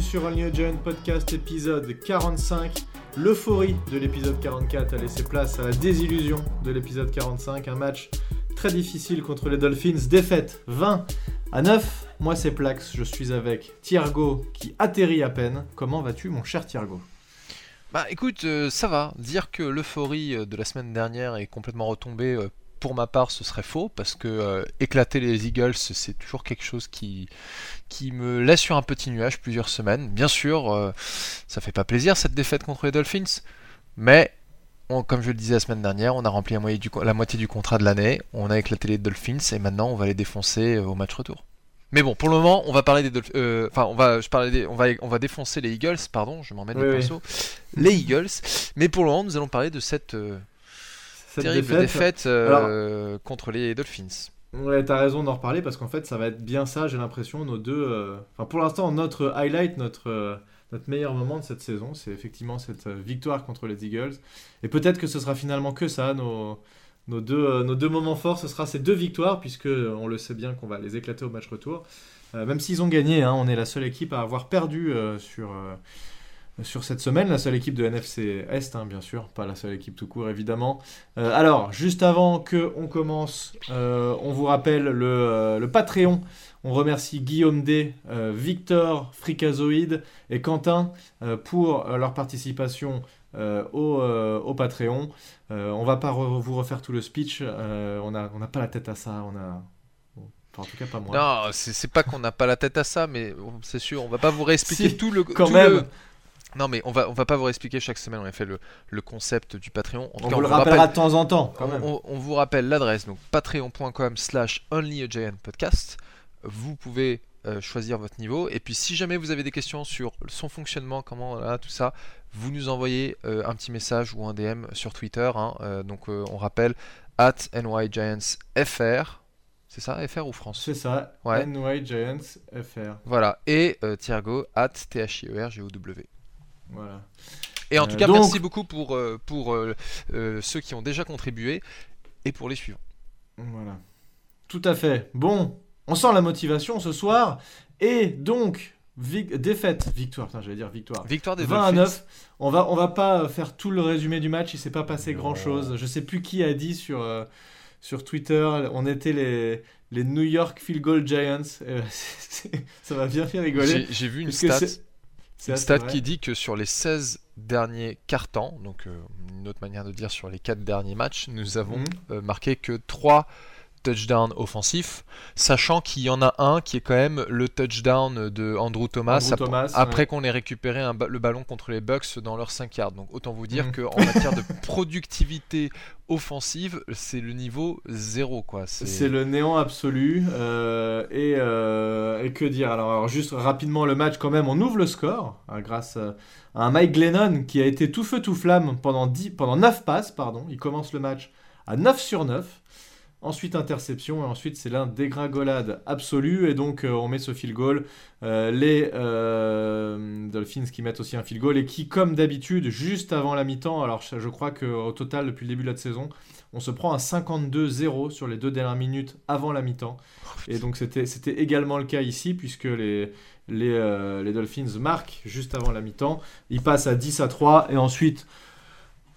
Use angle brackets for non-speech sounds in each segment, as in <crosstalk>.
sur All New Giant Podcast épisode 45. L'euphorie de l'épisode 44 a laissé place à la désillusion de l'épisode 45, un match très difficile contre les Dolphins, défaite 20 à 9. Moi c'est Plax, je suis avec Thiergo qui atterrit à peine. Comment vas-tu mon cher Thiergo Bah écoute, euh, ça va. Dire que l'euphorie euh, de la semaine dernière est complètement retombée euh, pour ma part, ce serait faux parce que euh, éclater les Eagles, c'est toujours quelque chose qui, qui me laisse sur un petit nuage plusieurs semaines. Bien sûr, euh, ça fait pas plaisir cette défaite contre les Dolphins, mais on- comme je le disais la semaine dernière, on a rempli la moitié du, co- la moitié du contrat de l'année, on a éclaté les Dolphins et maintenant on va les défoncer euh, au match retour. Mais bon, pour le moment, on va parler des Dolphins. euh, Enfin, on va, je parlais des- on va, on va défoncer les Eagles. Pardon, je m'emmène Oui, les oui. pinceaux. Les Eagles. Mais pour le moment, nous allons parler de cette euh, Cette terrible défaite, euh, Alors- contre les Dolphins. Ouais, t'as raison d'en reparler parce qu'en fait, ça va être bien ça, j'ai l'impression, nos deux. euh, Enfin, pour l'instant, notre highlight, notre, euh, notre meilleur moment de cette saison, c'est effectivement cette victoire contre les Eagles. Et peut-être que ce sera finalement que ça, nos, nos, deux, nos deux moments forts, ce sera ces deux victoires, puisque on le sait bien qu'on va les éclater au match retour. Même s'ils ont gagné, hein, on est la seule équipe à avoir perdu sur. Sur cette semaine, la seule équipe de NFC Est, hein, bien sûr, pas la seule équipe tout court, évidemment. Euh, alors, juste avant que on commence, euh, on vous rappelle le, euh, le Patreon. On remercie Guillaume D, Victor, Fricazoïde et Quentin pour leur participation euh, au, euh, au Patreon. Euh, on va pas re- vous refaire tout le speech. on n'a on n'a pas la tête à ça. On a, bon, en tout cas pas moi. Non, c'est pas qu'on n'a pas la tête à ça, mais c'est sûr, on va pas vous réexpliquer Si, tout le. Quand tout même, le- Non, mais on va, on va pas vous réexpliquer chaque semaine. On a fait le, le concept du Patreon. En on cas, vous le rappelle- rappellera de temps en temps. Quand on, même. on- on vous rappelle l'adresse, donc patreon.com slash podcast. Vous pouvez euh, choisir votre niveau. Et puis si jamais vous avez des questions sur son fonctionnement, comment là, tout ça, vous nous envoyez euh, un petit message ou un DM sur Twitter. hein. Euh, donc on rappelle at NYGiantsFR. C'est ça, FR ou France? C'est ça. Ouais. NY Giants FR. Voilà. Et euh, Thiergo at THIERGOW. Voilà. Et en Euh, tout cas, donc- merci beaucoup pour, euh, pour euh, euh, ceux qui ont déjà contribué et pour les suivants. Voilà. Tout à fait. Bon, on sent la motivation ce soir. Et donc, vi- défaite, victoire, putain, j'allais dire victoire. Victoire des 20 à Dolphins. 9. On va, on va pas faire tout le résumé du match, il s'est pas passé Non. grand chose. Je sais plus qui a dit sur, euh, sur Twitter, on était les, les New York Field Goal Giants. Euh, <laughs> ça m'a bien fait rigoler. J'ai vu une stat, une stat vrai. qui dit que sur les 16 derniers quarts-temps, donc euh, une autre manière de dire sur les 4 derniers matchs, nous avons Mhm. euh, marqué que 3 touchdowns offensifs, sachant qu'il y en a un qui est quand même le touchdown de Andrew Thomas, Andrew ap- Thomas, après ouais. qu'on ait récupéré un le ballon contre les Bucks dans leurs 5 yards. Donc autant vous dire Mhm. qu'en matière de productivité offensive, c'est le niveau zéro quoi. C'est le néant absolu. euh, et, euh, et que dire? Alors, alors, juste rapidement, le match, quand même, on ouvre le score hein, grâce euh, à un Mike Glennon qui a été tout feu tout flamme pendant, 10, pendant 9 passes. Pardon. Il commence le match à 9 sur 9. Ensuite, interception. Et ensuite, c'est l'un dégringolade absolue. Et donc, euh, on met ce field goal. Euh, les euh, Dolphins qui mettent aussi un field goal et qui, comme d'habitude, juste avant la mi-temps, alors je, je crois qu'au total, depuis le début de la saison, on se prend un 52-0 sur les deux dernières minutes avant la mi-temps. Et donc c'était également le cas ici, puisque les, les, les Dolphins marquent juste avant la mi-temps. Ils passent à 10 à 3, et ensuite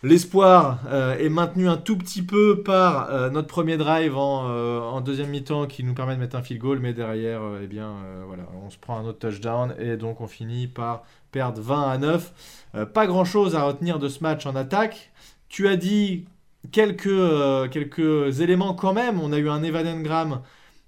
l'espoir euh, est maintenu un tout petit peu par euh, notre premier drive en, euh, en deuxième mi-temps qui nous permet de mettre un field goal, mais derrière, eh bien, voilà, on se prend un autre touchdown, et donc on finit par perdre 20 à 9. Euh, pas grand-chose à retenir de ce match en attaque. Tu as dit quelques, quelques éléments quand même. On a eu un Evan Engram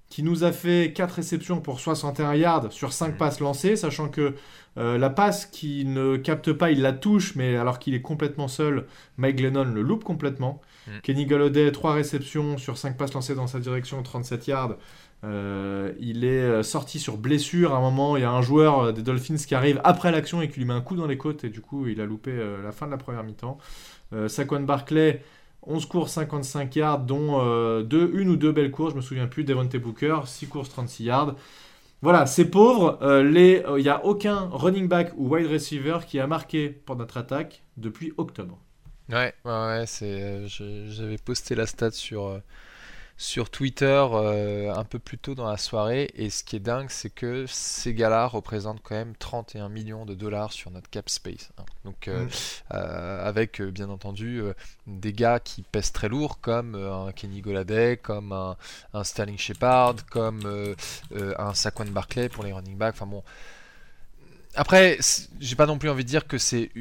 qui nous a fait 4 réceptions pour 61 yards sur 5 Mhm. passes lancées, sachant que euh, la passe qu'il ne capte pas, il la touche, mais alors qu'il est complètement seul, Mike Glennon le loupe complètement. Mhm. Kenny Galladay, 3 réceptions sur 5 passes lancées dans sa direction, 37 yards. Euh, il est euh, sorti sur blessure à un moment. Il y a un joueur des Dolphins qui arrive après l'action et qui lui met un coup dans les côtes, et du coup, il a loupé euh, la fin de la première mi-temps. Saquon Barclay, 11 courses, 55 yards, dont euh, deux, une ou deux belles courses, je me souviens plus. Devontae Booker, 6 courses, 36 yards. Voilà, c'est pauvre. Euh, les- Il n'y a aucun running back ou wide receiver qui a marqué pour notre attaque depuis octobre. Ouais, ouais, ouais, euh, j'avais posté la stat sur, euh, sur Twitter euh, un peu plus tôt dans la soirée. Et ce qui est dingue, c'est que ces gars-là représentent quand même 31 millions de dollars sur notre cap space. hein. Donc, euh, Mm. euh, avec bien entendu des gars qui pèsent très lourd, comme un Kenny Goladay, comme un, un Sterling Shepard, comme un Saquon Barclay pour les running backs. Enfin bon. Après, j'ai pas non plus envie de dire que c'est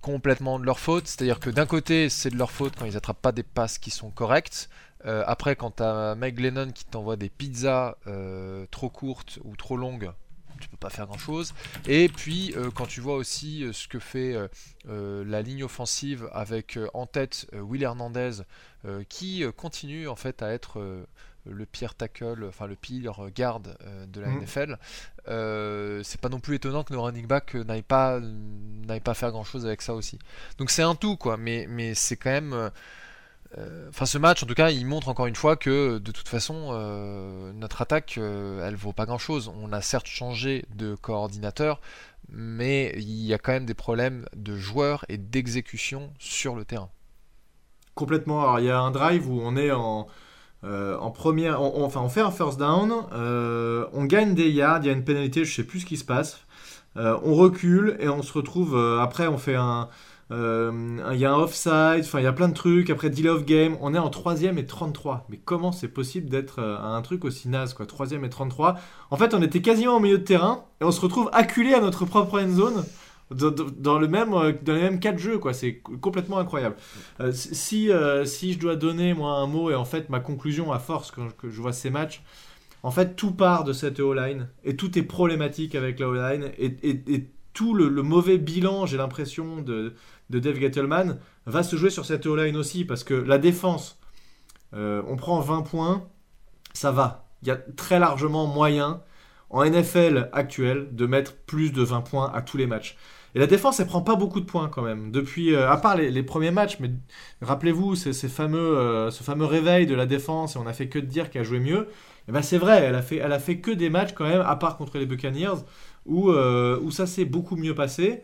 complètement de leur faute. C'est-à-dire que d'un côté, c'est de leur faute quand ils attrapent pas des passes qui sont correctes. Euh, après, quand t'as Mike Lennon qui t'envoie des pizzas euh, trop courtes ou trop longues, tu peux pas faire grand chose. Et puis, euh, quand tu vois aussi ce que fait la ligne offensive avec en tête Will Hernandez qui continue en fait à être le pire tackle, enfin le pire garde de la Mhm. NFL, euh, c'est pas non plus étonnant que nos running backs n'aillent pas, pas faire grand chose avec ça aussi. Donc c'est un tout quoi, mais, mais c'est quand même. Euh, Enfin, ce match, en tout cas, il montre encore une fois que de toute façon, euh, notre attaque, euh, elle vaut pas grand chose. On a certes changé de coordinateur, mais il y a quand même des problèmes de joueurs et d'exécution sur le terrain. Complètement. Alors, il y a un drive où on est en, en première. on- enfin, on fait un first down, on gagne des yards, il y a une pénalité, je sais plus ce qui se passe. On recule et on se retrouve. après, on fait un. Euh, y a un offside, enfin, il y a plein de trucs. Après, deal of game, on est en troisième et 33. Mais comment c'est possible d'être euh, à un truc aussi naze, quoi? Troisième et 33. En fait, on était quasiment au milieu de terrain et on se retrouve acculé à notre propre end zone. Dans, le même, euh, dans les mêmes quatre jeux, quoi. C'est complètement incroyable. Euh, si, si je dois donner moi un mot et en fait ma conclusion à force quand que je vois ces matchs, en fait tout part de cette O-line et tout est problématique avec la O-line et tout le, mauvais bilan, j'ai l'impression, de, Dave Gettleman va se jouer sur cette O-line aussi parce que la défense, euh, on prend 20 points, ça va. Il y a très largement moyen en NFL actuel de mettre plus de 20 points à tous les matchs. Et la défense, elle prend pas beaucoup de points quand même. Depuis, euh, à part les, premiers matchs, mais rappelez-vous ces, ces fameux, euh, ce fameux réveil de la défense et on a fait que de dire qu'elle jouait mieux. Et ben c'est vrai, elle a fait, elle a fait que des matchs quand même, à part contre les Buccaneers, où, euh, où ça s'est beaucoup mieux passé.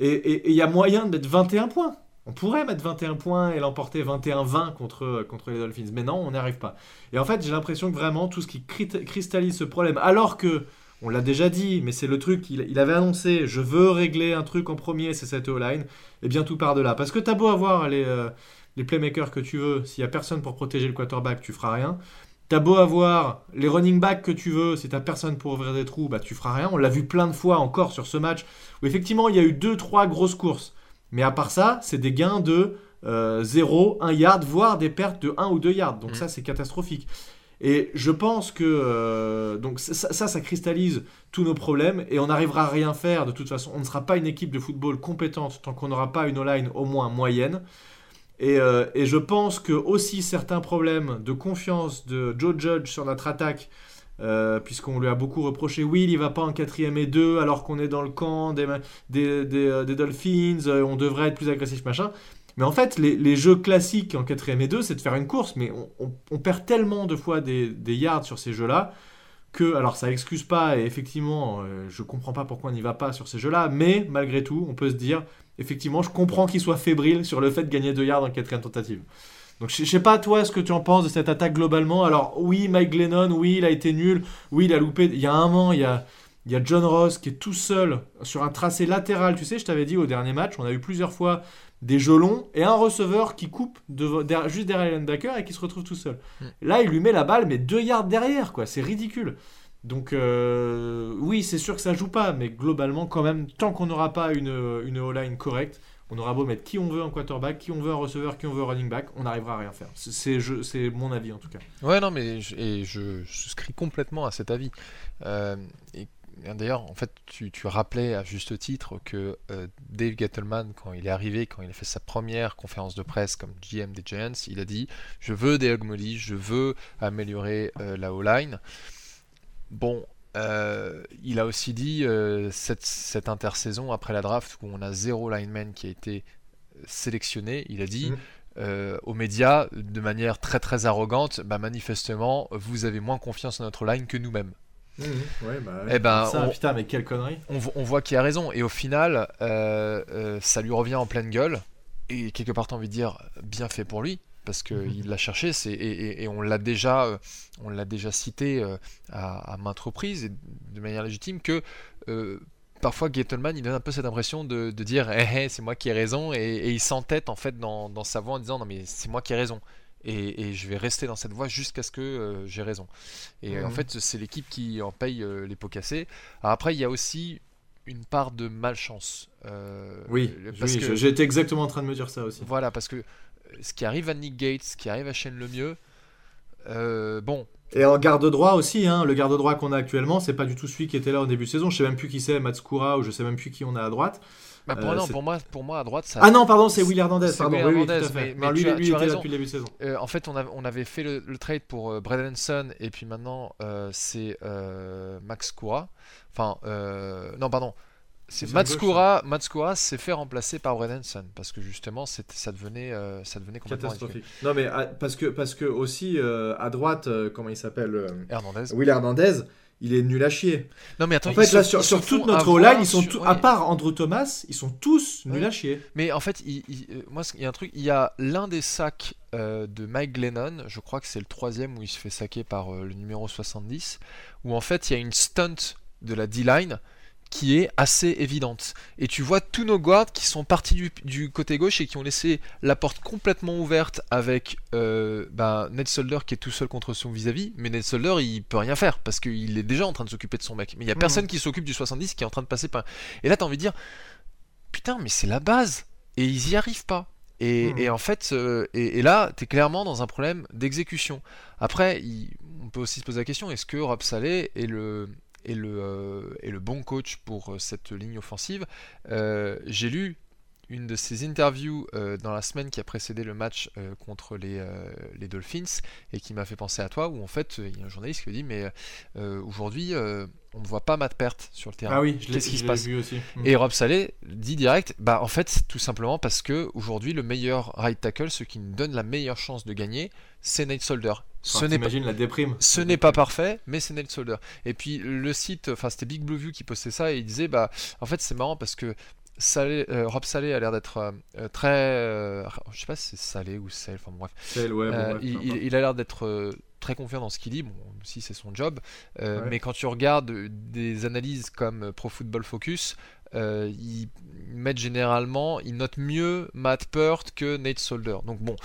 Et il y a moyen de mettre 21 points. On pourrait mettre 21 points et l'emporter 21-20 contre, contre les Dolphins. Mais non, on n'y arrive pas. Et en fait, j'ai l'impression que vraiment tout ce qui cristallise ce problème, alors que, on l'a déjà dit, mais c'est le truc il avait annoncé, je veux régler un truc en premier, c'est cette O-line, et bien tout part de là. Parce que t'as beau avoir les, euh, playmakers que tu veux, s'il n'y a personne pour protéger le quarterback, tu feras rien. T'as beau avoir les running backs que tu veux, si t'as personne pour ouvrir des trous, bah tu feras rien. On l'a vu plein de fois encore sur ce match, où effectivement il y a eu 2-3 grosses courses. Mais à part ça, c'est des gains de euh, 0, 1 yard, voire des pertes de 1 ou 2 yards. Donc Mhm. ça, c'est catastrophique. Et je pense que euh, donc ça, ça, ça cristallise tous nos problèmes et on n'arrivera à rien faire de toute façon. On ne sera pas une équipe de football compétente tant qu'on n'aura pas une O-line au moins moyenne. Et, euh, et je pense que aussi certains problèmes de confiance de Joe Judge sur notre attaque, euh, puisqu'on lui a beaucoup reproché, oui, il va pas en quatrième et deux alors qu'on est dans le camp des, euh, Dolphins, on devrait être plus agressif, machin. Mais en fait, les, jeux classiques en quatrième et deux, c'est de faire une course, mais on, on- perd tellement de fois des, yards sur ces jeux-là que, alors ça excuse pas, et effectivement, je comprends pas pourquoi on n'y va pas sur ces jeux-là, mais malgré tout, on peut se dire, effectivement, je comprends qu'il soit fébrile sur le fait de gagner deux yards en quatrième tentative. Donc je sais pas toi ce que tu en penses de cette attaque globalement. Alors oui, Mike Glennon, oui, il a été nul, oui, il a loupé. Il y a un moment, il y a, il y a John Ross qui est tout seul sur un tracé latéral. Tu sais, je t'avais dit au dernier match, on a eu plusieurs fois des jeux longs et un receveur qui coupe de- juste derrière le linebacker et qui se retrouve tout seul. Mm. Là, il lui met la balle, mais deux yards derrière, quoi. C'est ridicule. Donc euh, oui, c'est sûr que ça joue pas, mais globalement, quand même, tant qu'on n'aura pas une, une O-line correcte, on aura beau mettre qui on veut en quarterback, qui on veut en receveur, qui on veut en running back, on n'arrivera à rien faire. C'est- mon avis en tout cas. Ouais, non, mais je, et je, souscris complètement à cet avis. Euh, d'ailleurs, en fait, tu, tu rappelais à juste titre que euh, Dave Gettleman, quand il est arrivé, quand il a fait sa première conférence de presse comme GM des Giants, il a dit Je veux des Hugmolly, je veux améliorer la O-line. Bon, euh, il a aussi dit euh, cette, cette intersaison après la draft où on a zéro lineman qui a été sélectionné, il a dit Mhm. euh, aux médias de manière très très arrogante, bah manifestement vous avez moins confiance en notre line que nous-mêmes. ouais, bah, Eh ben, ça, on- putain, mais quelle connerie. On, on voit qu'il a raison et au final ça lui revient en pleine gueule et quelque part t'as envie de dire bien fait pour lui parce qu'il l'a cherché, c'est, et, on l'a déjà, on l'a déjà cité à, maintes reprises et de manière légitime que parfois Gettleman il donne un peu cette impression de, dire eh, eh, c'est moi qui ai raison et, il s'entête en fait dans, sa voix en disant non mais c'est moi qui ai raison et, je vais rester dans cette voie jusqu'à ce que euh, j'ai raison. Et en mhm. fait, c'est l'équipe qui en paye euh, les pots cassés. après, il y a aussi une part de malchance. Euh, oui, j'étais exactement en train de me dire ça aussi. Voilà, parce que ce qui arrive à Nick Gates, ce qui arrive à Shane Lemieux, bon. Et en garde droit aussi, hein, le garde droit qu'on a actuellement, c'est pas du tout celui qui était là au début de saison. Je sais même plus qui c'est, Matskura, ou je sais même plus qui on a à droite. Bah, euh, pour, moi, pour moi, à droite, ça. Ah non, pardon, c'est Will Hernandez. Pardon, oui, lui, lui, était là depuis le début de saison. Euh, en fait, on, on, avait fait le, trade pour euh, Bradenson et puis maintenant c'est Max Koura. Enfin, non, pardon. Matskura, Matskura s'est fait remplacer par Bradenson parce que justement ça devenait, ça devenait complètement catastrophique. Non mais ah, parce que parce que aussi à droite, comment il s'appelle Hernandez. Will Hernandez il est nul à chier. Non mais attends, en fait là sur, toute notre O-line, ils sont à part Andrew Thomas, ils sont tous nuls à chier. Mais en fait, il, euh, moi il y a un truc, il y a l'un des sacs euh, de Mike Glennon, je crois que c'est le troisième où il se fait saquer par euh, le numéro 70, où en fait il y a une stunt de la D-line qui est assez évidente. Et tu vois tous nos guards qui sont partis du, côté gauche et qui ont laissé la porte complètement ouverte avec euh, bah, Ned Solder qui est tout seul contre son vis-à-vis. Mais Ned Solder, il peut rien faire parce qu'il est déjà en train de s'occuper de son mec. Mais il y a mhm. personne qui s'occupe du 70 qui est en train de passer par. Et là, t'as envie de dire Putain, mais c'est la base Et ils y arrivent pas. Et, mhm. en fait, euh, et, là, tu es clairement dans un problème d'exécution. Après, on peut aussi se poser la question est-ce que Rob Saleh est le, et le, euh, et le bon coach pour euh, cette ligne offensive. Euh, j'ai lu une de ses interviews dans la semaine qui a précédé le match contre les, les, Dolphins et qui m'a fait penser à toi où en fait il y a un journaliste qui dit mais aujourd'hui on ne voit pas Matt Pert sur le terrain. Ah oui, je Qu'est-ce qui se passe aussi. Mm. Et Rob Saleh dit direct, bah en fait tout simplement parce que aujourd'hui le meilleur right tackle, ce qui nous donne la meilleure chance de gagner, c'est Nate Solder. Ce n'est pas la déprime. Ce n'est pas parfait, mais c'est Nate Solder. Et puis le site, enfin c'était Big Blue View qui postait ça et il disait bah en fait c'est marrant parce que Salé, euh, Rob Salé a l'air d'être euh, très. Euh, je sais pas si c'est Salé ou Salé, enfin bref. il, a l'air d'être très confiant dans ce qu'il dit, bon, si c'est son job. Mais quand tu regardes des analyses comme Pro Football Focus, ils mettent généralement, ils notent mieux Matt Peart que Nate Solder. Donc bon,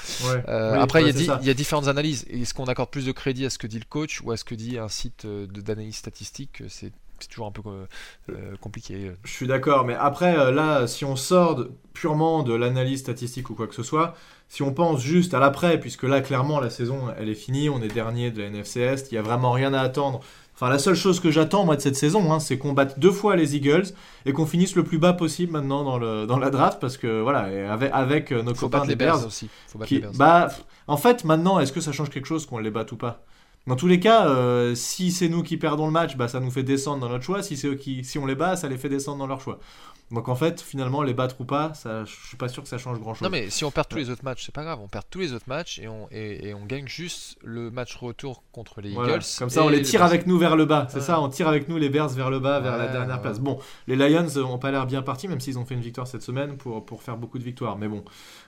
après il y, y, a différentes analyses. Est-ce qu'on accorde plus de crédit à ce que dit le coach ou à ce que dit un site d'analyse statistique C'est c'est toujours un peu euh, euh, compliqué. Je suis d'accord, mais après, euh, là, si on sort purement de l'analyse statistique ou quoi que ce soit, si on pense juste à l'après, puisque là, clairement, la saison, elle est finie, on est dernier de la NFC Est, il n'y a vraiment rien à attendre. Enfin, la seule chose que j'attends, moi, de cette saison, hein, c'est qu'on batte deux fois les Eagles et qu'on finisse le plus bas possible maintenant dans, le, dans la draft, parce que, voilà, avec, avec nos copains des Bears, aussi. Faut battre les Bears. Bah, en fait, maintenant, est-ce que ça change quelque chose qu'on les batte ou pas? Dans tous les cas, euh, si c'est nous qui perdons le match, bah, ça nous fait descendre dans notre choix. Si c'est qui, si on les bat, ça les fait descendre dans leur choix. Donc en fait, finalement, les battre ou pas, ça, je suis pas sûr que ça change grand chose. Non, mais si on perd tous les autres matchs, c'est pas grave. On perd tous les autres matchs et on, et, on gagne juste le match retour contre les Eagles. Comme ça, on les tire avec nous vers le bas. C'est ça, on tire avec nous les Bears vers le bas, vers la dernière place. Bon, les Lions ont pas l'air bien partis, même s'ils ont fait une victoire cette semaine pour, pour faire beaucoup de victoires. Mais bon,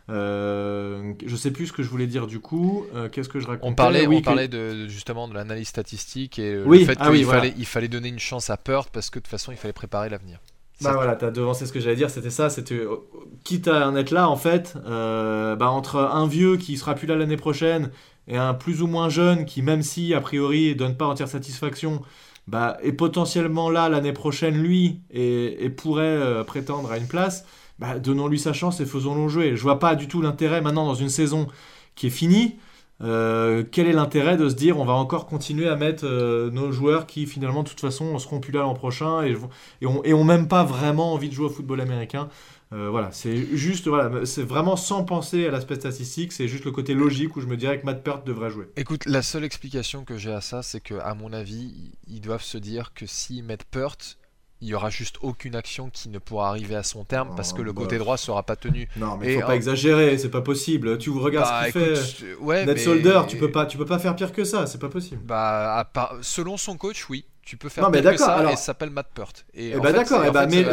euh, je sais plus ce que je voulais dire du coup. Euh, qu'est-ce que je racontais On parlait, on parlait de, justement de l'analyse statistique et le fait ah qu'il fallait, il fallait donner une chance à Peart parce que de toute façon, il fallait préparer l'avenir. Bah voilà, t'as devancé ce que j'allais dire, c'était ça, c'était euh, quitte à en être là en fait, euh, bah entre un vieux qui sera plus là l'année prochaine et un plus ou moins jeune qui même si a priori donne pas entière satisfaction, bah est potentiellement là l'année prochaine lui et, pourrait euh, prétendre à une place, bah donnons-lui sa chance et faisons-le jouer. Je vois pas du tout l'intérêt maintenant dans une saison qui est finie. Euh, quel est l'intérêt de se dire on va encore continuer à mettre euh, nos joueurs qui finalement de toute façon seront plus là l'an prochain et, et, ont, même pas vraiment envie de jouer au football américain. Euh, voilà. C'est juste c'est vraiment sans penser à l'aspect statistique. C'est juste le côté logique où je me dirais que Matt Peart devrait jouer. Écoute la seule explication que j'ai à ça c'est que à mon avis ils doivent se dire que si Matt Peart il y aura juste aucune action qui ne pourra arriver à son terme parce que le bah, côté droit sera pas tenu. Non, mais il faut pas exagérer, c'est pas possible. Tu regardes ce bah, qu'il fait. Ouais, Net Solder, tu peux pas, tu peux pas faire pire que ça, c'est pas possible. Bah, selon son coach, oui. Tu peux faire pire que ça et ça s'appelle Matt Peart. Et, bah d'accord, et bah, mais,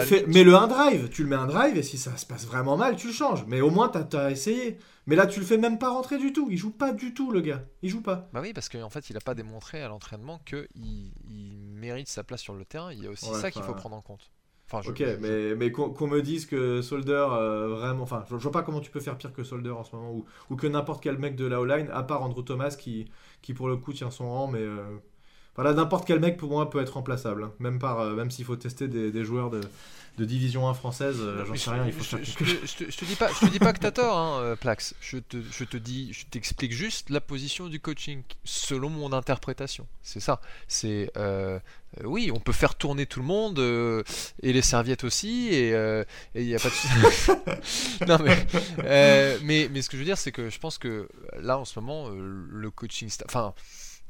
le un drive, tu le mets un drive et si ça se passe vraiment mal, tu le changes. Mais au moins, tu as, essayé. Mais là, tu le fais même pas rentrer du tout. Il joue pas du tout, le gars. Il joue pas. Bah oui, parce qu'en fait, il a pas démontré à l'entraînement qu'il il mérite sa place sur le terrain. Il y a aussi ça qu'il faut prendre en compte. ok, mais, mais qu'on me dise que Solder, euh, vraiment. Enfin, je, vois pas comment tu peux faire pire que Solder en ce moment, ou, ou que n'importe quel mec de la O-line, à part Andrew Thomas qui, qui pour le coup tient son rang, mais. Euh, voilà, n'importe quel mec pour moi peut être remplaçable, hein. même, par, euh, même s'il faut tester des, des joueurs de, de division 1 française, euh, j'en sais rien, il faut je, je, te, je, te dis pas, je te dis pas que t'as tort, hein, euh, Plax. Je te, je te dis, je t'explique juste la position du coaching selon mon interprétation. C'est ça. C'est euh, oui, on peut faire tourner tout le monde et les serviettes aussi et il n'y a pas de. <laughs> non mais, mais mais ce que je veux dire c'est que je pense que là en ce moment le coaching, enfin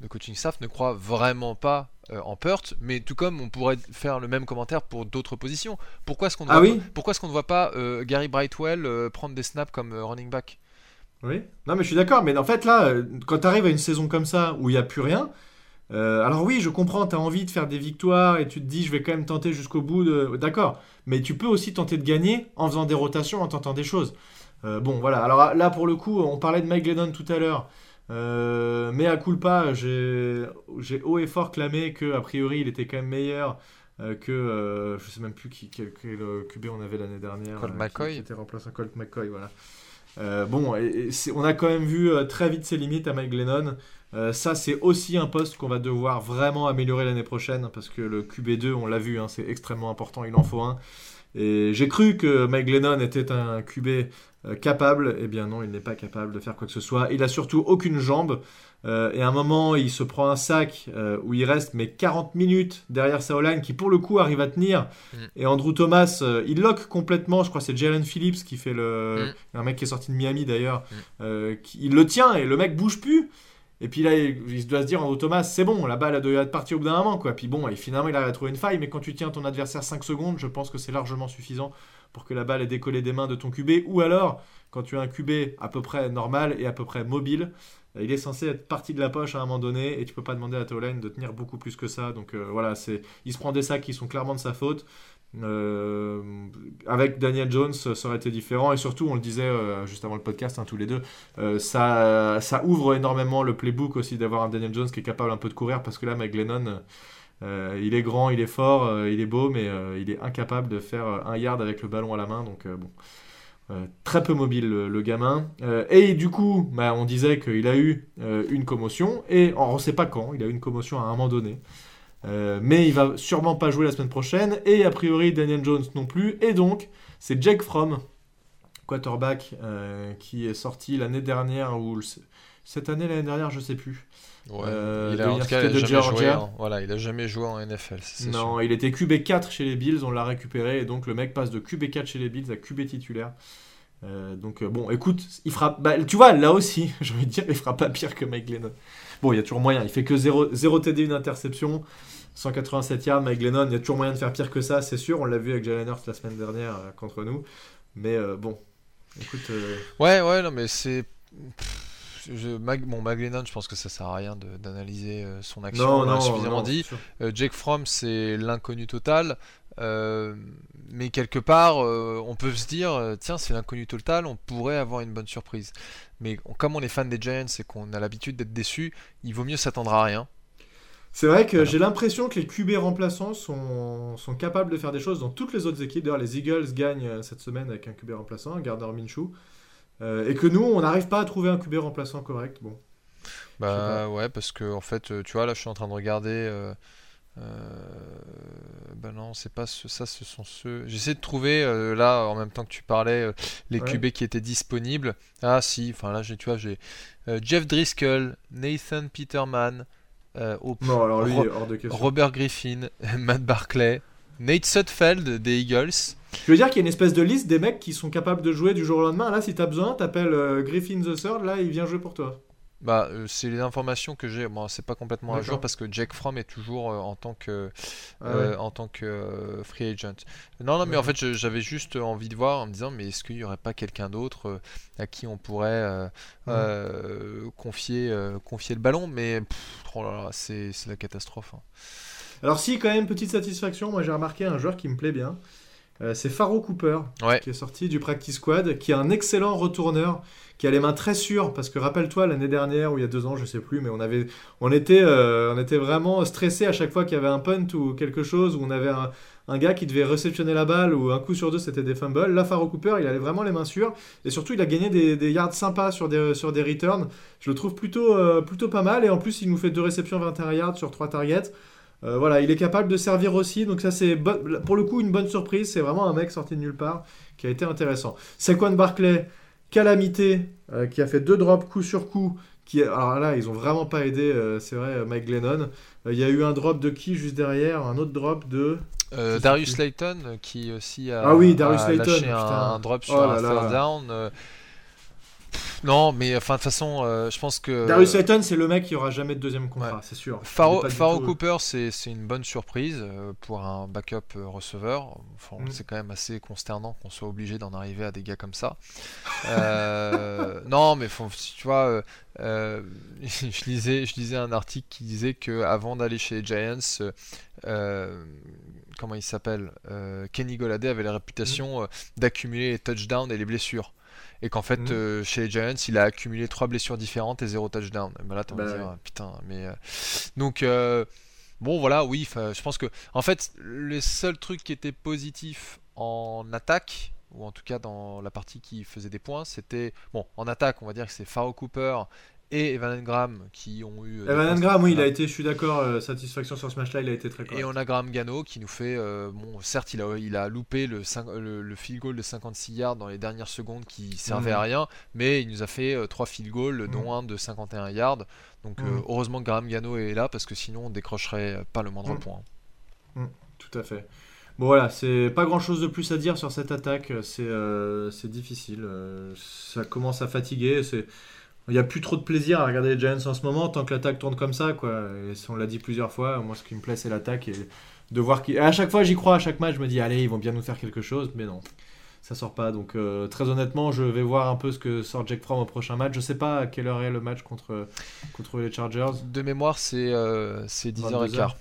le coaching staff ne croit vraiment pas euh, en Peart, mais tout comme on pourrait faire le même commentaire pour d'autres positions. Pourquoi est-ce qu'on ne, ah voit, pourquoi est-ce qu'on ne voit pas euh, Gary Brightwell euh, prendre des snaps comme running back? Oui, non mais je suis d'accord, mais en fait là, quand tu arrives à une saison comme ça où il n'y a plus rien, alors oui, je comprends, tu as envie de faire des victoires et tu te dis je vais quand même tenter jusqu'au bout, de... d'accord, mais tu peux aussi tenter de gagner en faisant des rotations, en tentant des choses. bon voilà, alors là pour le coup, on parlait de Mike Glennon tout à l'heure. Euh, mais à culpa, j'ai haut et fort clamé que a priori il était quand même meilleur euh, que euh, je sais même plus qui, quel, QB on avait l'année dernière. Colt McCoy. Qui, était remplaçant Colt McCoy, voilà. bon, on a quand même vu très vite ses limites à Mike Glennon. ça, c'est aussi un poste qu'on va devoir vraiment améliorer l'année prochaine parce que le QB2, on l'a vu, hein, c'est extrêmement important, il en faut un. Et j'ai cru que Mike Glennon était un QB euh, capable. Eh bien non, il n'est pas capable de faire quoi que ce soit. Il a surtout aucune jambe. Euh, et à un moment, il se prend un sac euh, où il reste mais 40 minutes derrière sa line qui pour le coup arrive à tenir. Mm. Et Andrew Thomas, il lock complètement. Je crois que c'est Jalen Phillips qui fait le... Mm. Un mec qui est sorti de Miami d'ailleurs. Mm. il le tient et le mec bouge plus. Et puis là, il doit se dire, Andrew Thomas, c'est bon, la balle doit être partie au bout d'un moment. Quoi. Puis bon, et finalement, il a trouvé une faille. Mais quand tu tiens ton adversaire 5 secondes, je pense que c'est largement suffisant pour que la balle ait décollé des mains de ton QB, ou alors quand tu as un QB à peu près normal et à peu près mobile, il est censé être parti de la poche à un moment donné et tu peux pas demander à Toline de tenir beaucoup plus que ça. Donc euh, voilà, c'est, il se prend des sacs qui sont clairement de sa faute. Euh, avec Daniel Jones, ça aurait été différent. Et surtout, on le disait euh, juste avant le podcast, hein, tous les deux, ça, ça ouvre énormément le playbook aussi d'avoir un Daniel Jones qui est capable un peu de courir parce que là, euh, il est grand, il est fort, euh, il est beau, mais euh, il est incapable de faire un yard avec le ballon à la main. Donc bon, très peu mobile le, gamin. et du coup, bah, on disait qu'il a eu une commotion, et on ne sait pas quand, il a eu une commotion à un moment donné. Mais il va sûrement pas jouer la semaine prochaine, et a priori Daniel Jones non plus. Et donc, c'est Jake Fromm, quarterback, qui est sorti l'année dernière, ou cette année, l'année dernière, je sais plus. Euh, il a, en jamais joué en, voilà, il a jamais joué en NFL. Non, il était QB4 chez les Bills, on l'a récupéré, et donc le mec passe de QB4 chez les Bills à QB titulaire. Euh, donc euh, bon, écoute, il fera. Bah, tu vois, là aussi, <laughs> j'ai envie de dire, il fera pas pire que Mike Glennon. Bon, il y a toujours moyen. Il fait que 0, 0 TD, une interception, 187 yards. Mike Glennon, il y a toujours moyen de faire pire que ça, c'est sûr. On l'a vu avec Jalen Hurts la semaine dernière contre nous. Mais bon, écoute. Ouais, ouais, non, mais c'est je, Mag, bon, je pense que ça sert à rien d'analyser euh, son action. on l'a suffisamment dit. Euh, Jake Fromm, c'est l'inconnu total. Euh, mais quelque part, on peut se dire, tiens, c'est l'inconnu total, on pourrait avoir une bonne surprise. Mais comme on est fan des Giants et qu'on a l'habitude d'être déçu, il vaut mieux s'attendre à rien. C'est vrai que j'ai l'impression que les QB remplaçants sont, sont, capables de faire des choses dans toutes les autres équipes. D'ailleurs, les Eagles gagnent cette semaine avec un QB remplaçant, Gardner Minshew. Euh, et que nous, on n'arrive pas à trouver un QB remplaçant correct. Bon. Bah ouais, parce que en fait, euh, tu vois, là, je suis en train de regarder. Euh, bah non, c'est pas ça, ce sont ceux. J'essaie de trouver là, en même temps que tu parlais, les QB qui étaient disponibles. Ah si, enfin là, tu vois, j'ai Jeff Driscoll, Nathan Peterman, Robert Griffin, <laughs> Matt Barclay, Nate Sutfeld des Eagles. Je veux dire qu'il y a une espèce de liste des mecs qui sont capables de jouer du jour au lendemain. Là, si t'as besoin, t'appelles euh, Griffin the Third, là, il vient jouer pour toi. Bah, euh, c'est les informations que j'ai. Bon, c'est pas complètement à jour parce que Jack Fromm est toujours euh, en tant que ah en tant que free agent. Non, non, mais en fait, j'avais juste envie de voir en me disant, mais est-ce qu'il y aurait pas quelqu'un d'autre à qui on pourrait confier confier le ballon? Mais oh c'est la catastrophe. Hein. Alors si, quand même, petite satisfaction, moi j'ai remarqué un joueur qui me plaît bien. Euh, c'est Faro Cooper, qui est sorti du Practice Squad, qui est un excellent retourneur, qui a les mains très sûres, parce que rappelle-toi l'année dernière ou il y a deux ans, je sais plus, mais on avait, on était, euh, on était vraiment stressé à chaque fois qu'il y avait un punt ou quelque chose où on avait un, un gars qui devait réceptionner la balle ou un coup sur deux c'était des fumbles. Là, Faro Cooper, il avait vraiment les mains sûres et surtout il a gagné des, yards sympas sur des, sur des returns. Je le trouve plutôt, euh, plutôt pas mal et en plus il nous fait deux réceptions 21 yards sur trois targets. Euh, voilà, il est capable de servir aussi, donc ça c'est pour le coup une bonne surprise. C'est vraiment un mec sorti de nulle part qui a été intéressant. Saquon Barclay, calamité, euh, qui a fait deux drops coup sur coup. Qui, alors là, ils ont vraiment pas aidé, c'est vrai, Mike Glennon. Il y a eu un drop de qui juste derrière, un autre drop de euh, Darius Layton qui aussi a, ah oui, Darius lâché un, drop sur oh un third down. Euh, non, mais enfin de toute façon, euh, je pense que Darius Layton, c'est le mec qui aura jamais de deuxième contrat, c'est sûr. Faro, Cooper, c'est une bonne surprise pour un backup receveur. Enfin, mm. C'est quand même assez consternant qu'on soit obligé d'en arriver à des gars comme ça. <laughs> non, mais tu vois, <laughs> je lisais, je lisais un article qui disait que avant d'aller chez les Giants, comment il s'appelle euh, Kenny Golladay avait la réputation mm. euh, d'accumuler les touchdowns et les blessures. Et qu'en fait, mm. euh, chez les Giants, il a accumulé trois blessures différentes et zéro touchdown. Ben là, t'as bah dire, putain, mais. Donc, bon, voilà, oui, je pense que. En fait, le seul truc qui était positif en attaque, ou en tout cas dans la partie qui faisait des points, c'était. Bon, en attaque, on va dire que c'est Pharo Cooper et Evan Graham qui ont eu. Euh, Evan Graham, oui, il a été, je suis d'accord, euh, satisfaction sur ce match-là, il a été très correct. Et on a Graham Gano qui nous fait. Euh, bon, certes, il a, il a loupé le, le, field goal de 56 yards dans les dernières secondes qui servait à mhm. rien, mais il nous a fait 3 field goals, dont mhm. un de 51 yards. Donc mhm. heureusement que Graham Gano est là parce que sinon on décrocherait pas le moindre point. Tout à fait. Bon voilà, c'est pas grand chose de plus à dire sur cette attaque, c'est difficile, ça commence à fatiguer, c'est il n'y a plus trop de plaisir à regarder les Giants en ce moment tant que l'attaque tourne comme ça. Quoi. Et on l'a dit plusieurs fois, moi ce qui me plaît c'est l'attaque et de voir qui. À chaque fois j'y crois, à chaque match je me dis allez ils vont bien nous faire quelque chose, mais non, ça sort pas. Donc euh, très honnêtement je vais voir un peu ce que sort Jack Fromm au prochain match. Je sais pas à quelle heure est le match contre, contre les Chargers. De mémoire c'est euh, 10h15.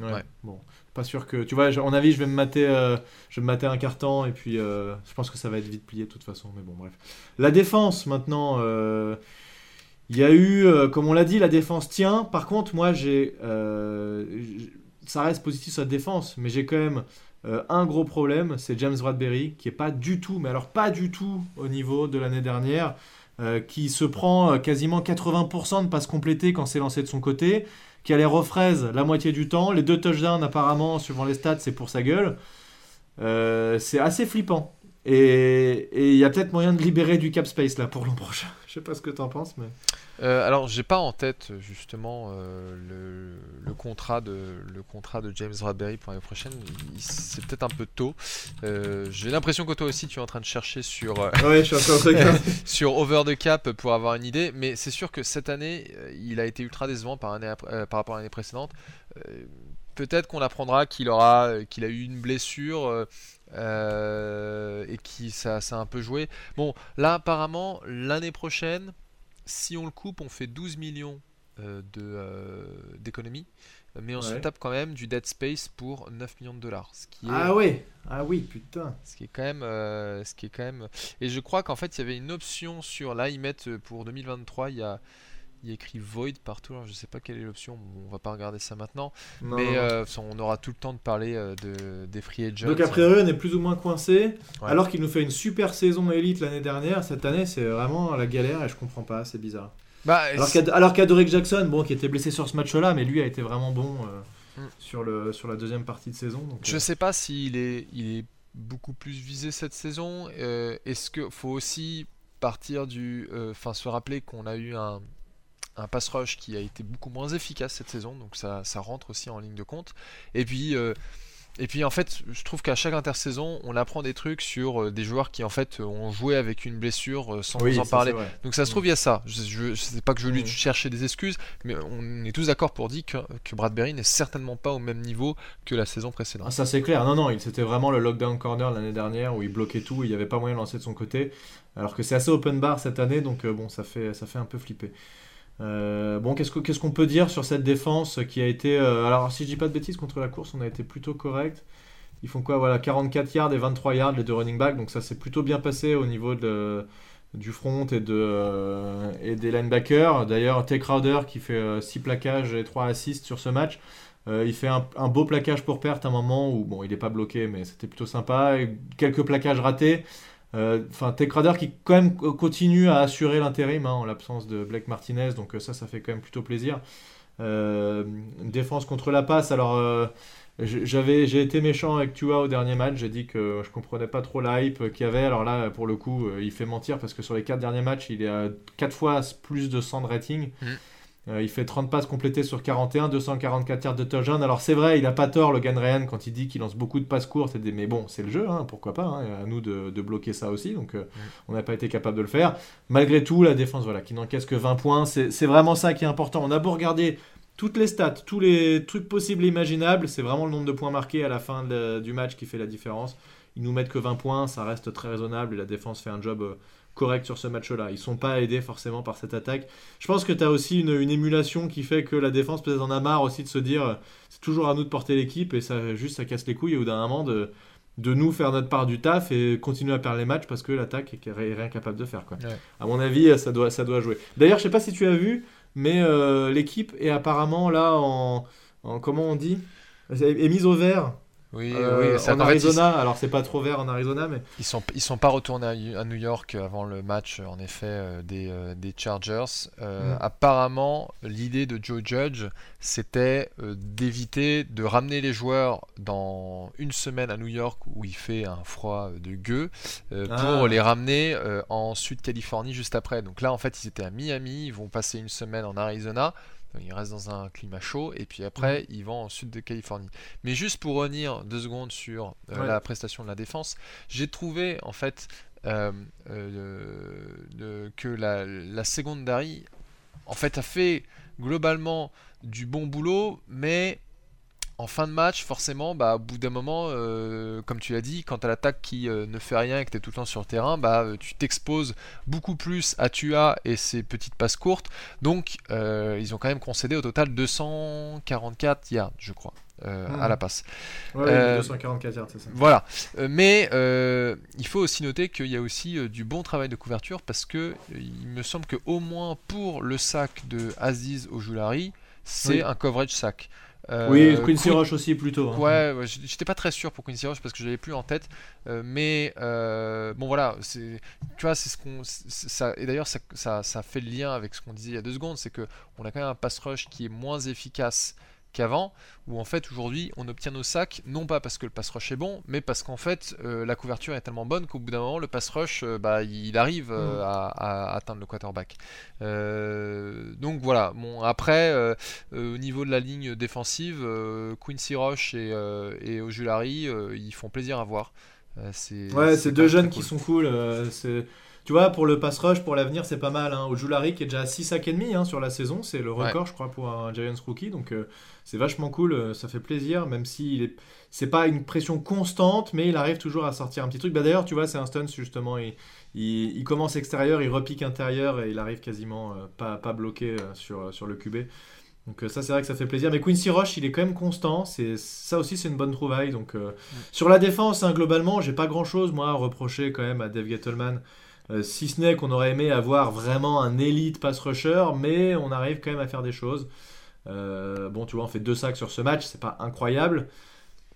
Ouais. Bon, pas sûr que. Tu vois, en avis, je vais me mater, euh, je me mater un carton et puis euh, je pense que ça va être vite plié de toute façon. Mais bon, bref. La défense maintenant. Euh, il y a eu, comme on l'a dit, la défense tient. Par contre, moi, j'ai. ça reste positif sur la défense, mais j'ai quand même un gros problème. C'est James Bradbury, qui est pas du tout, mais alors pas du tout au niveau de l'année dernière, qui se prend quasiment 80% de passes complétées quand c'est lancé de son côté qui a les refraises la moitié du temps. Les deux touchdowns, apparemment, suivant les stats, c'est pour sa gueule. Euh, c'est assez flippant. Et il y a peut-être moyen de libérer du cap space là pour l'an prochain. <laughs> Je sais pas ce que tu en penses, mais. Euh, alors, j'ai pas en tête justement euh, le, contrat de, le contrat de James Bradbury pour l'année prochaine. C'est peut-être un peu tôt. Euh, j'ai l'impression que toi aussi tu es en train de chercher sur, ouais, je suis <laughs> sur Over the Cap pour avoir une idée. Mais c'est sûr que cette année, il a été ultra décevant par, par rapport à l'année précédente. peut-être qu'on apprendra qu'il aura qu'il a eu une blessure. et qui ça, ça a un peu joué. Bon, là apparemment l'année prochaine, si on le coupe, on fait 12 millions euh, euh, d'économies, mais on se tape quand même du dead space pour 9 millions de dollars. Ce qui est, ah ouais, ah oui, putain. Ce qui est quand même, euh, ce qui est quand même. Et je crois qu'en fait, il y avait une option sur là, ils mettent pour 2023, il y a il y a écrit void partout, alors je sais pas quelle est l'option, on va pas regarder ça maintenant, mais on aura tout le temps de parler de, des free agents. Donc après eux, on est plus ou moins coincé, alors qu'il nous fait une super saison élite l'année dernière, cette année c'est vraiment la galère et je comprends pas, c'est bizarre. Bah, alors qu'à Doric Jackson, bon, qui était blessé sur ce match-là, mais lui a été vraiment bon euh, mm. sur, le, sur la deuxième partie de saison. Donc, je euh. sais pas s'il est, il est beaucoup plus visé cette saison. Euh, est-ce qu'il faut aussi partir du. Enfin, se rappeler qu'on a eu un, un pass rush qui a été beaucoup moins efficace cette saison, donc ça, ça rentre aussi en ligne de compte. Et puis et puis en fait, je trouve qu'à chaque intersaison, on apprend des trucs sur euh, des joueurs qui en fait ont joué avec une blessure euh, sans nous en parler. Donc ça se trouve, il y a ça. Je, sais pas que je veux lui mm. chercher des excuses, mais on est tous d'accord pour dire que, que, Bradbury n'est certainement pas au même niveau que la saison précédente. Ah, ça c'est clair. Non, non, c'était vraiment le lockdown corner l'année dernière où il bloquait tout, il n'y avait pas moyen de lancer de son côté. Alors que c'est assez open bar cette année, donc euh, bon, ça fait, ça fait un peu flipper. Bon, qu'est-ce qu'on peut dire sur cette défense qui a été. alors, si je dis pas de bêtises, contre la course, on a été plutôt correct. Ils font quoi Voilà, 44 yards et 23 yards, les deux running backs. Donc, ça s'est plutôt bien passé au niveau du front et, de, et des linebackers. D'ailleurs, Tay Crowder qui fait 6 plaquages et 3 assists sur ce match. Euh, il fait un, beau plaquage pour perte à un moment où bon, il n'est pas bloqué, mais c'était plutôt sympa. quelques plaquages ratés. Euh, enfin, Tech qui quand même continue à assurer l'intérim hein, en l'absence de Blake Martinez, donc euh, ça, ça fait quand même plutôt plaisir. une défense contre la passe. Alors, j'ai été méchant avec Tua au dernier match. J'ai dit que je comprenais pas trop la hype qu'il y avait. Alors là, pour le coup, il fait mentir parce que sur les 4 derniers matchs, il est à 4 fois plus de 100 de rating. Mm. Euh, il fait 30 passes complétées sur 41, 244 yards de touchdown. Alors c'est vrai, il a pas tort, Logan Ryan, quand il dit qu'il lance beaucoup de passes courtes. Mais bon, c'est le jeu, hein, pourquoi pas. Hein, à nous de, bloquer ça aussi. Donc euh, on n'a pas été capable de le faire. Malgré tout, la défense, voilà, qui n'encaisse que 20 points, c'est vraiment ça qui est important. On a beau regarder toutes les stats, tous les trucs possibles et imaginables, c'est vraiment le nombre de points marqués à la fin du match qui fait la différence. Ils nous mettent que 20 points, ça reste très raisonnable et la défense fait un job. Euh, correct sur ce match-là. Ils sont pas aidés forcément par cette attaque. Je pense que tu as aussi une, émulation qui fait que la défense peut-être en a marre aussi de se dire euh, c'est toujours à nous de porter l'équipe et ça juste ça casse les couilles au d'un moment de, de nous faire notre part du taf et continuer à perdre les matchs parce que l'attaque est rien capable de faire. Quoi. À mon avis, ça doit, ça doit jouer. D'ailleurs, je sais pas si tu as vu, mais euh, l'équipe est apparemment là en, en comment on dit? Est mise au vert oui, euh, oui en Arizona, alors c'est pas trop vert en Arizona, mais. Ils sont, ils sont pas retournés à, New York avant le match, en effet, euh, des, euh, des, Chargers. Mm. Apparemment, l'idée de Joe Judge, c'était d'éviter de ramener les joueurs dans une semaine à New York où il fait un froid de gueux, pour ah. les ramener en Sud-Californie juste après. Donc là, en fait, ils étaient à Miami, ils vont passer une semaine en Arizona. Il reste dans un climat chaud et puis après, il va en sud de Californie. Mais juste pour revenir deux secondes sur euh, la prestation de la défense, j'ai trouvé en fait euh, euh, que la, la secondary en fait a fait globalement du bon boulot, mais en fin de match, forcément, bah, au bout d'un moment, euh, comme tu l'as dit, quand tu as l'attaque qui euh, ne fait rien et que tu es tout le temps sur le terrain, bah, euh, tu t'exposes beaucoup plus à Tua et ses petites passes courtes. Donc, ils ont quand même concédé au total 244 yards, je crois. à la passe. Ouais, 244 yards, c'est ça. Voilà. mais il faut aussi noter qu'il y a aussi du bon travail de couverture parce que il me semble que au moins pour le sac de Aziz Ojulari, c'est un coverage sac. Euh, oui, Quincy Roche aussi plutôt. Hein. Ouais, j'étais pas très sûr pour Quincy Roche parce que je l'avais plus en tête. Euh, mais euh, bon voilà, tu vois, c'est ce qu'on, ça, et d'ailleurs ça, ça, ça, fait le lien avec ce qu'on disait il y a deux secondes, c'est que on a quand même un pass rush qui est moins efficace qu'avant, où en fait aujourd'hui on obtient nos sacs non pas parce que le pass rush est bon, mais parce qu'en fait euh, la couverture est tellement bonne qu'au bout d'un moment le pass rush euh, bah, il arrive euh, mm. à, atteindre le quarterback. donc voilà, bon après au niveau de la ligne défensive, Quincy Roche et, et Ojulari ils font plaisir à voir. c'est, ouais, c'est deux jeunes qui sont cool. c'est tu vois, pour le pass rush, pour l'avenir, c'est pas mal. Hein. Ojulari qui est déjà à 6 sacs et demi hein, sur la saison, c'est le record, je crois, pour un Giants rookie. Donc, c'est vachement cool, euh, ça fait plaisir, même si est... c'est pas une pression constante, mais il arrive toujours à sortir un petit truc. Bah d'ailleurs, tu vois, c'est un stunt justement, il, il, commence extérieur, il repique intérieur et il arrive quasiment euh, pas, pas bloqué euh, sur, sur le QB. Donc ça c'est vrai que ça fait plaisir. Mais Quincy Roche il est quand même constant. C'est ça aussi c'est une bonne trouvaille. Donc sur la défense hein, globalement j'ai pas grand chose moi à reprocher quand même à Dave Gettleman. si ce n'est qu'on aurait aimé avoir vraiment un élite pass rusher, mais on arrive quand même à faire des choses. Euh, bon, tu vois, on fait deux sacs sur ce match, c'est pas incroyable.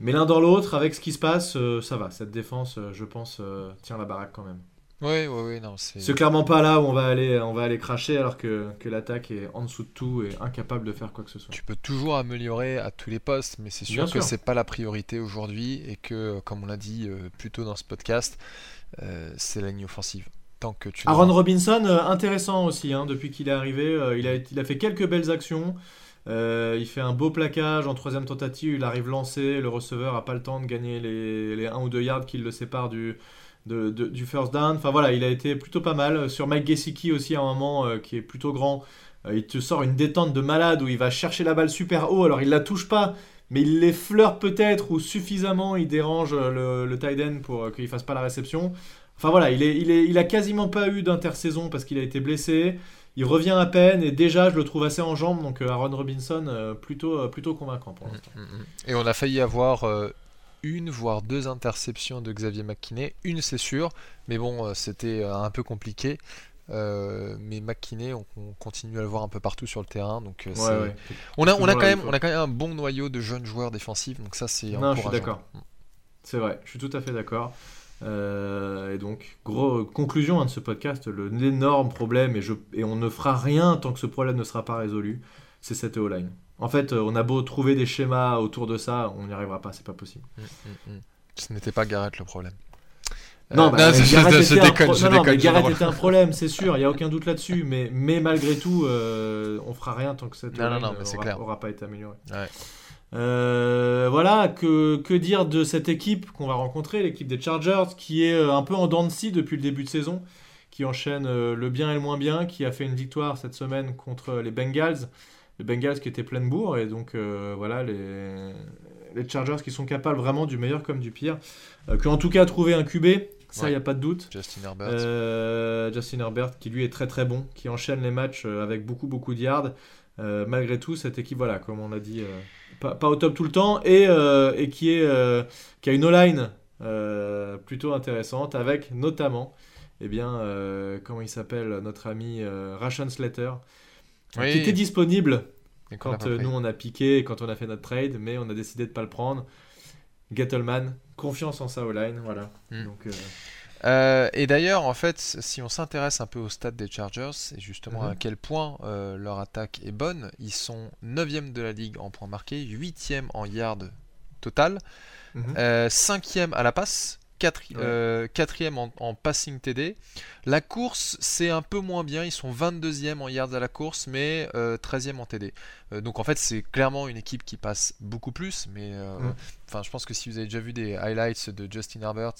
Mais l'un dans l'autre, avec ce qui se passe, euh, ça va. Cette défense, euh, je pense, tient la baraque quand même. Oui, oui, oui, non, c'est... clairement pas là où on va aller, on va aller cracher alors que, que l'attaque est en dessous de tout et incapable de faire quoi que ce soit. Tu peux toujours améliorer à tous les postes, mais c'est sûr que c'est pas la priorité aujourd'hui et que, comme on l'a dit plus tôt dans ce podcast, c'est la ligne offensive. Tant que tu Aaron Robinson, intéressant aussi, hein, depuis qu'il est arrivé, il, a, il a fait quelques belles actions. Euh, il fait un beau plaquage en troisième tentative, il arrive lancé, le receveur a pas le temps de gagner les, les 1 ou 2 yards qui le séparent du, du first down. Enfin voilà, il a été plutôt pas mal. Sur Mike Gesicki aussi à un moment euh, qui est plutôt grand, euh, il te sort une détente de malade où il va chercher la balle super haut, alors il la touche pas, mais il l'effleure peut-être ou suffisamment, il dérange le, le tight end pour qu'il fasse pas la réception. Enfin voilà, il, est, il, est, il a quasiment pas eu d'intersaison parce qu'il a été blessé. Il revient à peine et déjà je le trouve assez en jambes. Donc Aaron Robinson, plutôt, plutôt convaincant pour l'instant. Mm, mm, mm. Et on a failli avoir une voire deux interceptions de Xavier McKinney. Une c'est sûr, mais bon, c'était un peu compliqué. Euh, mais McKinney, on, continue à le voir un peu partout sur le terrain. Donc, euh, On, a, on, a quand même, on a quand même un bon noyau de jeunes joueurs défensifs. Donc ça, c'est Non, je suis d'accord. C'est vrai, je suis tout à fait d'accord. Euh, et donc, gros, conclusion hein, de ce podcast, l'énorme problème, et, je, et on ne fera rien tant que ce problème ne sera pas résolu, c'est cette O-line. En fait, on a beau trouver des schémas autour de ça, on n'y arrivera pas, c'est pas possible. Mm, mm, mm. Ce n'était pas Garrett le problème. Non, bah, Garrett, était, un problème, c'est <laughs> sûr, il n'y a aucun doute là-dessus, mais, mais malgré tout, euh, on fera rien tant que cette non, aura, pas été améliorée. Euh, voilà, que, que, dire de cette équipe qu'on va rencontrer, l'équipe des Chargers, qui est euh, un peu en dents de scie depuis le début de saison, qui enchaîne le bien et le moins bien, qui a fait une victoire cette semaine contre les Bengals, les Bengals qui étaient pleine bourre, et donc voilà, les, les Chargers qui sont capables vraiment du meilleur comme du pire, qui ont en tout cas trouvé un QB ça, il n'y a pas de doute. Justin Herbert. Euh, Justin Herbert, qui lui est très très bon, qui enchaîne les matchs euh, avec beaucoup beaucoup de yards. Euh, malgré tout, cette équipe, voilà, comme on a dit, pas, au top tout le temps, et, et qui, est, qui a une O-line plutôt intéressante, avec notamment, eh bien, comment il s'appelle, notre ami Ration Slater, qui était disponible quand nous on a piqué, quand on a fait notre trade, mais on a décidé de ne pas le prendre. Gettleman, confiance en sa O-line, voilà. Hmm. Donc, euh, euh, et d'ailleurs, en fait, si on s'intéresse un peu au stade des Chargers, et justement mhm. à quel point euh, leur attaque est bonne, ils sont 9e de la ligue en points marqués, 8e en yards total, 5e mhm. à la passe, euh, quatrième en, passing TD. La course, c'est un peu moins bien. Ils sont 22e en yards à la course, mais 13e euh, en TD. Euh, donc en fait, c'est clairement une équipe qui passe beaucoup plus. Mais mm. enfin, je pense que si vous avez déjà vu des highlights de Justin Herbert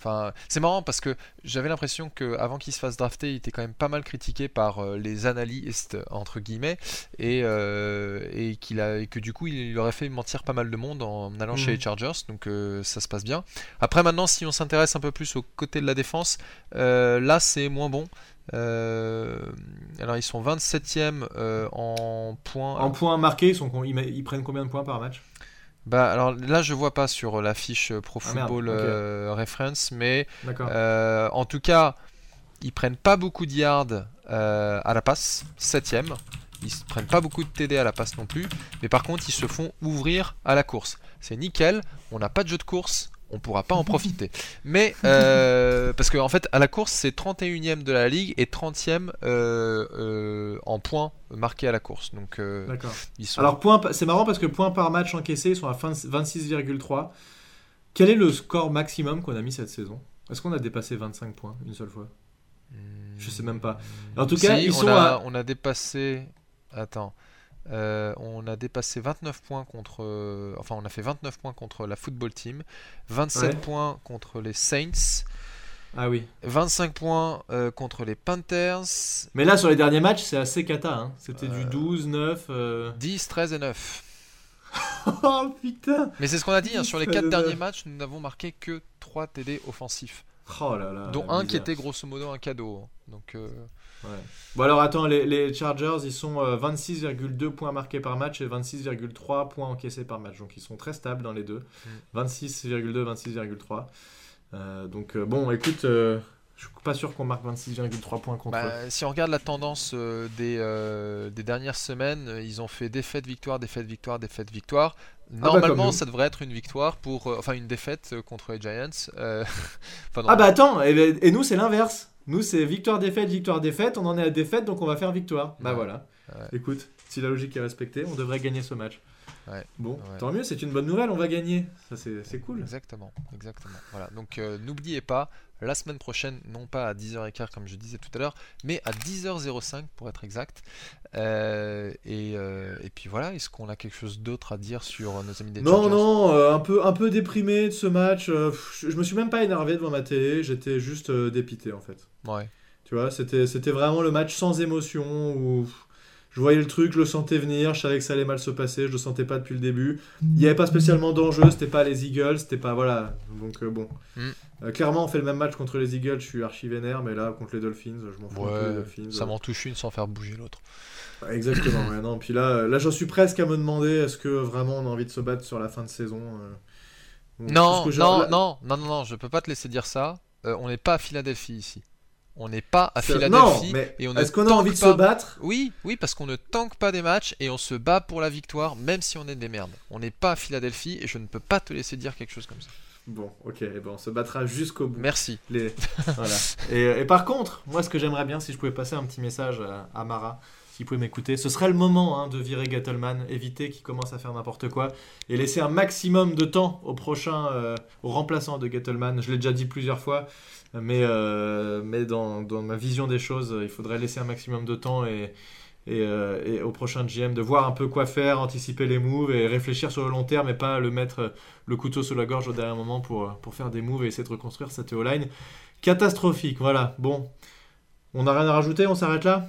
Enfin, c'est marrant parce que j'avais l'impression qu'avant qu'il se fasse drafter, il était quand même pas mal critiqué par euh, les analystes entre guillemets et, euh, et qu'il a que du coup il, aurait fait mentir pas mal de monde en allant chez les mm. Chargers. Donc euh, ça se passe bien. Après maintenant, si on s'intéresse un peu plus au côté de la défense, là c'est moins bon. alors ils sont 27e en points. En points marqués, ils, sont, ils prennent combien de points par match? Bah alors là je vois pas sur la fiche Pro ah, Football euh, Reference, mais euh, en tout cas ils prennent pas beaucoup de yards euh, à la passe, 7ème. Ils prennent pas beaucoup de TD à la passe non plus, mais par contre ils se font ouvrir à la course. C'est nickel, on n'a pas de jeu de course, on pourra pas en profiter. Mais euh, parce qu'en en fait, à la course, c'est 31e de la ligue et 30e euh, euh, en points marqués à la course. Donc, ils sont... Alors, point, c'est marrant parce que points par match encaissés, ils sont à 26,3. Quel est le score maximum qu'on a mis cette saison? Est-ce qu'on a dépassé 25 points une seule fois? Je sais même pas. En tout cas, ils on sont a, on a dépassé. Attends. Euh, on a dépassé 29 points contre. Euh, enfin, on a fait 29 points contre la football team, 27 points contre les Saints. Ah oui. 25 points euh, contre les Panthers. Mais là, sur les derniers matchs, c'est assez cata. Hein. C'était du 12, 9. 10, 13 et 9. <laughs> oh putain Mais c'est ce qu'on a dit, hein, sur les 4 derniers matchs, nous n'avons marqué que 3 TD offensifs. Oh là là. Dont un qui était grosso modo un cadeau. Hein. Donc. Bon alors attends, les, Chargers, ils sont 26,2 euh, points marqués par match et 26,3 points encaissés par match. Donc ils sont très stables dans les deux. 26,2, mm. 26,3. Euh, donc euh, bon, écoute, je suis pas sûr qu'on marque 26,3 points contre bah, Si on regarde la tendance des, des, dernières semaines, ils ont fait défaite, victoire, défaite, victoire, défaite, victoire. Ah bah, Normalement, ça devrait être une victoire pour, enfin une défaite contre les Giants. <laughs> ah bah attends, et nous c'est l'inverse. Nous, c'est victoire-défaite, victoire-défaite. On en est à défaite, donc on va faire victoire. Bah voilà. Écoute, si la logique est respectée, on devrait gagner ce match. Bon, tant mieux, c'est une bonne nouvelle, on va gagner. Ça, c'est cool. Exactement, exactement. Voilà. Donc, euh, n'oubliez pas, la semaine prochaine, non pas à 10h15 comme je disais tout à l'heure, mais à 10h05 pour être exact. Euh, euh, et, puis voilà, est-ce qu'on a quelque chose d'autre à dire sur nos amis des Non, non, euh, un, peu, un peu déprimé de ce match. je, me suis même pas énervé devant ma télé, j'étais juste dépité en fait. Ouais. Tu vois, c'était, c'était vraiment le match sans émotion où je voyais le truc, je le sentais venir, je savais que ça allait mal se passer, je le sentais pas depuis le début. Il n'y avait pas spécialement d'enjeu, c'était pas les Eagles, c'était pas. Voilà. Donc bon. Mm. clairement, on fait le même match contre les Eagles, je suis archi vénère, mais là, contre les Dolphins, je m'en fous. les Dolphins, ça m'en touche une sans faire bouger l'autre. Exactement, ouais, non. Puis là, là j'en suis presque à me demander est-ce que vraiment on a envie de se battre sur la fin de saison non, non, non, non, non, non, je peux pas te laisser dire ça. Euh, on n'est pas à Philadelphie ici. On n'est pas à Philadelphie. mais et on est-ce qu'on a envie de se battre? Oui, oui, parce qu'on ne tanque pas des matchs et on se bat pour la victoire, même si on est des merdes. On n'est pas à Philadelphie et je ne peux pas te laisser dire quelque chose comme ça. Bon, ok, eh ben, on se battra jusqu'au bout. Merci. Les... <laughs> voilà. et, et, par contre, moi, ce que j'aimerais bien, si je pouvais passer un petit message à Mara, qui pouvait m'écouter, ce serait le moment hein, de virer Gettleman, éviter qu'il commence à faire n'importe quoi et laisser un maximum de temps au prochain, euh, au remplaçant de Gettleman. Je l'ai déjà dit plusieurs fois, mais, euh, mais dans, dans, ma vision des choses, il faudrait laisser un maximum de temps et, et, euh, et, au prochain GM de voir un peu quoi faire, anticiper les moves et réfléchir sur le long terme et pas le mettre le couteau sous la gorge au dernier moment pour, pour faire des moves et essayer de reconstruire cette O-line. Catastrophique, voilà. Bon, on n'a rien à rajouter, on s'arrête là?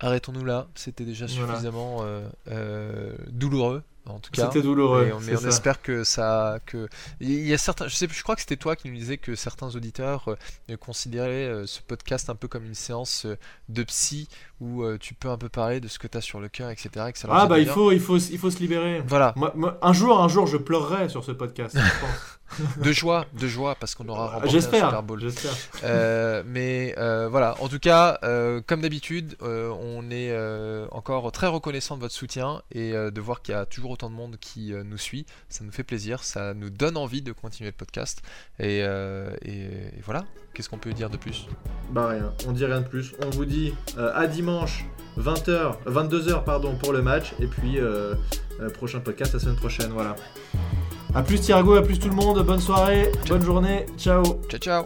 Arrêtons-nous là, c'était déjà suffisamment euh, euh, douloureux en tout cas. C'était douloureux. mais on espère que ça, que il y a certains, je sais, je crois que c'était toi qui nous disais que certains auditeurs euh, considéraient ce podcast un peu comme une séance de psy où tu peux un peu parler de ce que tu as sur le cœur, etc. ah bah il faut, il faut, il faut se libérer. Voilà. un jour, un jour, je pleurerai sur ce podcast. je pense <laughs> de joie, de joie, parce qu'on aura remporté j'espère, un Super Bowl. J'espère. Euh, mais euh, voilà, en tout cas, euh, comme d'habitude, on est encore très reconnaissant de votre soutien et de voir qu'il y a toujours autant de monde qui nous suit. Ça nous fait plaisir, ça nous donne envie de continuer le podcast. Et, et, voilà, qu'est-ce qu'on peut dire de plus Bah rien, on dit rien de plus. On vous dit à dimanche 20h, 22h pardon pour le match et puis prochain podcast la semaine prochaine. Voilà. A plus Thiago, à plus tout le monde, bonne soirée, bonne journée, ciao. Ciao ciao.